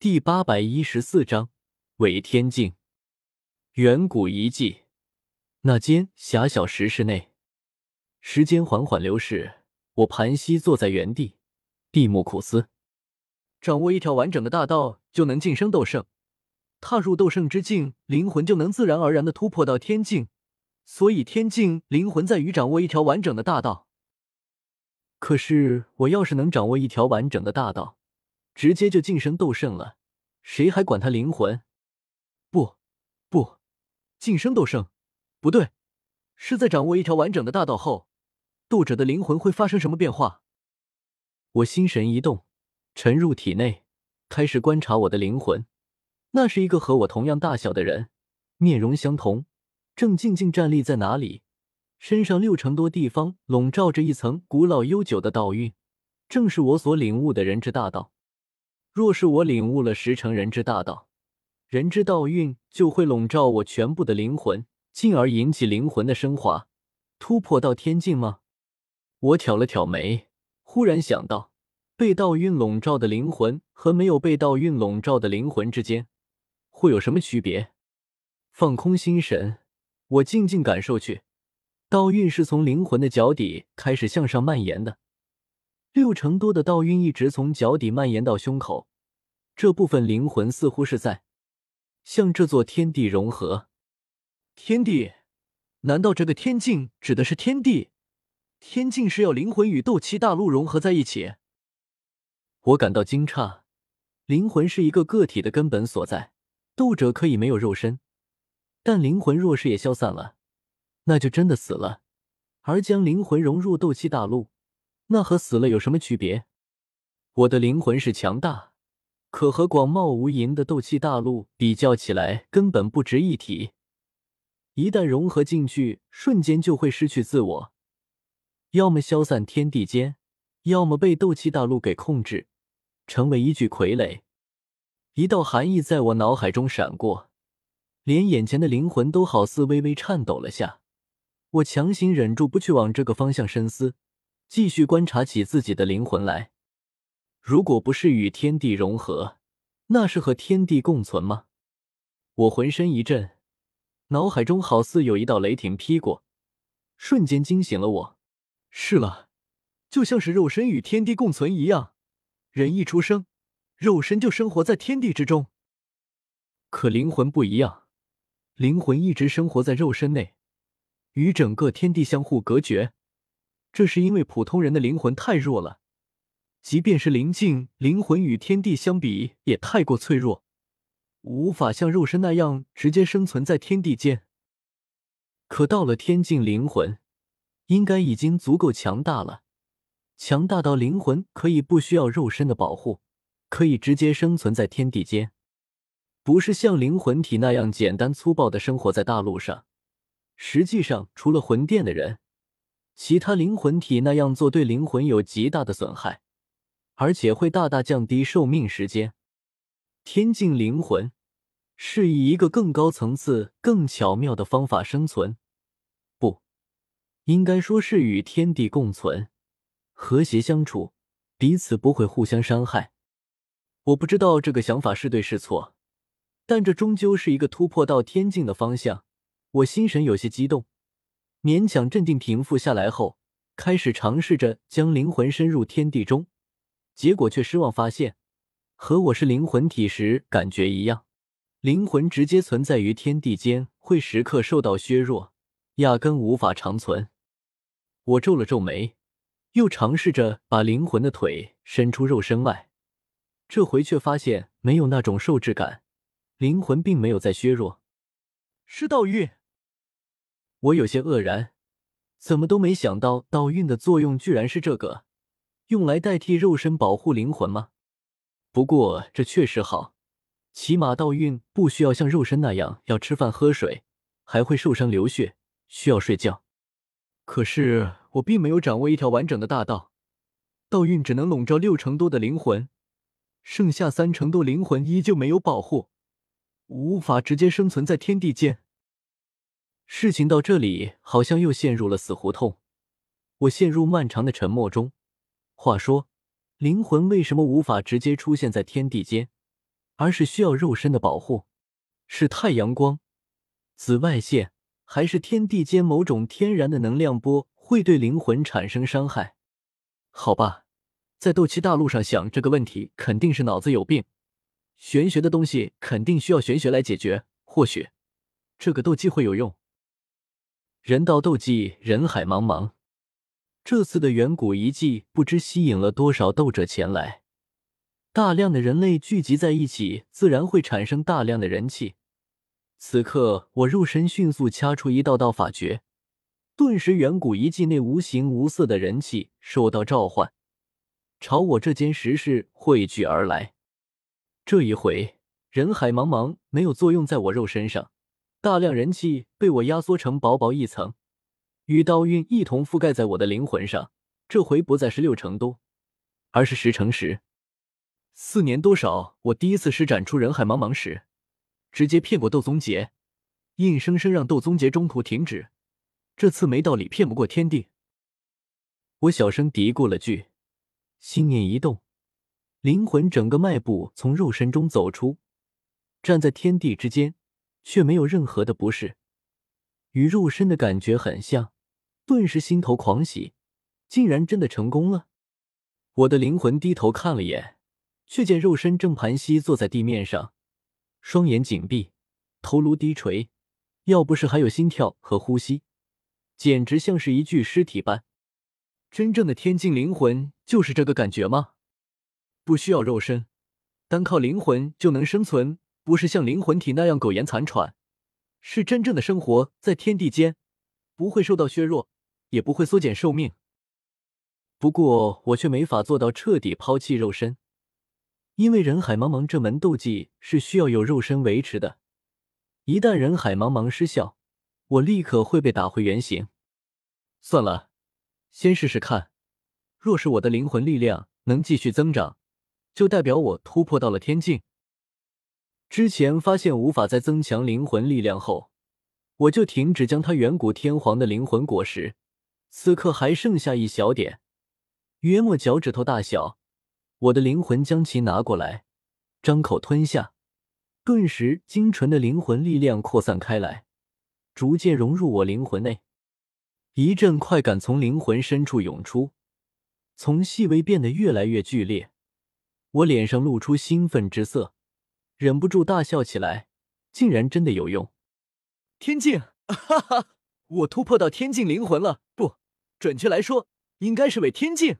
第八百一十四章伪天境。远古遗迹，那间狭小石室内，时间缓缓流逝，我盘膝坐在原地，闭目苦思。掌握一条完整的大道，就能晋升斗圣；踏入斗圣之境，灵魂就能自然而然的突破到天境。所以，天境灵魂在于掌握一条完整的大道。可是，我要是能掌握一条完整的大道，直接就晋升斗圣了，谁还管他灵魂？不，不，晋升斗圣，不对，是在掌握一条完整的大道后，斗者的灵魂会发生什么变化？我心神一动，沉入体内，开始观察我的灵魂。那是一个和我同样大小的人，面容相同，正静静站立在哪里。身上六成多地方笼罩着一层古老悠久的道韵，正是我所领悟的人之大道。若是我领悟了十成人之大道，人之道运就会笼罩我全部的灵魂，进而引起灵魂的升华，突破到天境吗？我挑了挑眉，忽然想到，被道运笼罩的灵魂和没有被道运笼罩的灵魂之间，会有什么区别？放空心神，我静静感受去。道运是从灵魂的脚底开始向上蔓延的，六成多的道晕一直从脚底蔓延到胸口，这部分灵魂似乎是在向这座天地融合。天地？难道这个天境指的是天地？天境是要灵魂与斗气大陆融合在一起？我感到惊诧。灵魂是一个个体的根本所在，斗者可以没有肉身，但灵魂若是也消散了。那就真的死了，而将灵魂融入斗气大陆，那和死了有什么区别？我的灵魂是强大，可和广袤无垠的斗气大陆比较起来，根本不值一提。一旦融合进去，瞬间就会失去自我，要么消散天地间，要么被斗气大陆给控制，成为一具傀儡。一道寒意在我脑海中闪过，连眼前的灵魂都好似微微颤抖了下。我强行忍住不去往这个方向深思，继续观察起自己的灵魂来。如果不是与天地融合，那是和天地共存吗？我浑身一震，脑海中好似有一道雷霆劈过，瞬间惊醒了我。是了，就像是肉身与天地共存一样，人一出生，肉身就生活在天地之中。可灵魂不一样，灵魂一直生活在肉身内。与整个天地相互隔绝，这是因为普通人的灵魂太弱了，即便是灵境灵魂与天地相比也太过脆弱，无法像肉身那样直接生存在天地间。可到了天境，灵魂应该已经足够强大了，强大到灵魂可以不需要肉身的保护，可以直接生存在天地间，不是像灵魂体那样简单粗暴的生活在大陆上。实际上，除了魂殿的人，其他灵魂体那样做对灵魂有极大的损害，而且会大大降低寿命时间。天境灵魂是以一个更高层次、更巧妙的方法生存，不应该说是与天地共存、和谐相处，彼此不会互相伤害。我不知道这个想法是对是错，但这终究是一个突破到天境的方向。我心神有些激动，勉强镇定平复下来后，开始尝试着将灵魂深入天地中，结果却失望发现，和我是灵魂体时感觉一样，灵魂直接存在于天地间会时刻受到削弱，压根无法长存。我皱了皱眉，又尝试着把灵魂的腿伸出肉身外，这回却发现没有那种受制感，灵魂并没有在削弱，是道运。我有些愕然，怎么都没想到道运的作用居然是这个，用来代替肉身保护灵魂吗？不过这确实好，起码道运不需要像肉身那样要吃饭喝水，还会受伤流血，需要睡觉。可是我并没有掌握一条完整的大道，道运只能笼罩六成多的灵魂，剩下三成多灵魂依旧没有保护，无法直接生存在天地间。事情到这里，好像又陷入了死胡同。我陷入漫长的沉默中。话说，灵魂为什么无法直接出现在天地间，而是需要肉身的保护。是太阳光、紫外线，还是天地间某种天然的能量波会对灵魂产生伤害？好吧，在斗气大陆上想这个问题，肯定是脑子有病。玄学的东西肯定需要玄学来解决，或许这个斗技会有用。人道斗技，人海茫茫。这次的远古遗迹不知吸引了多少斗者前来，大量的人类聚集在一起，自然会产生大量的人气。此刻，我肉身迅速掐出一道道法诀，顿时远古遗迹内无形无色的人气受到召唤，朝我这间石室汇聚而来。这一回，人海茫茫没有作用在我肉身上，大量人气被我压缩成薄薄一层。与刀韵一同覆盖在我的灵魂上，这回不再是六成多，而是十成十。四年多少，我第一次施展出人海茫茫时，直接骗过斗宗劫，硬生生让斗宗劫中途停止。这次没道理骗不过天地。我小声嘀咕了句，心念一动，灵魂整个迈步从肉身中走出，站在天地之间，却没有任何的不适，与肉身的感觉很像。顿时心头狂喜，竟然真的成功了！我的灵魂低头看了眼，却见肉身正盘膝坐在地面上，双眼紧闭，头颅低垂。要不是还有心跳和呼吸，简直像是一具尸体般。真正的天境灵魂就是这个感觉吗？不需要肉身，单靠灵魂就能生存，不是像灵魂体那样苟延残喘，是真正的生活在天地间，不会受到削弱。也不会缩减寿命。不过我却没法做到彻底抛弃肉身，因为人海茫茫这门斗技是需要有肉身维持的。一旦人海茫茫失效，我立刻会被打回原形。算了，先试试看。若是我的灵魂力量能继续增长，就代表我突破到了天境。之前发现无法再增强灵魂力量后，我就停止将他远古天皇的灵魂果实。此刻还剩下一小点，约莫脚趾头大小。我的灵魂将其拿过来，张口吞下，顿时精纯的灵魂力量扩散开来，逐渐融入我灵魂内。一阵快感从灵魂深处涌出，从细微变得越来越剧烈。我脸上露出兴奋之色，忍不住大笑起来。竟然真的有用！天境，哈哈，我突破到天境灵魂了！不。准确来说，应该是为天境。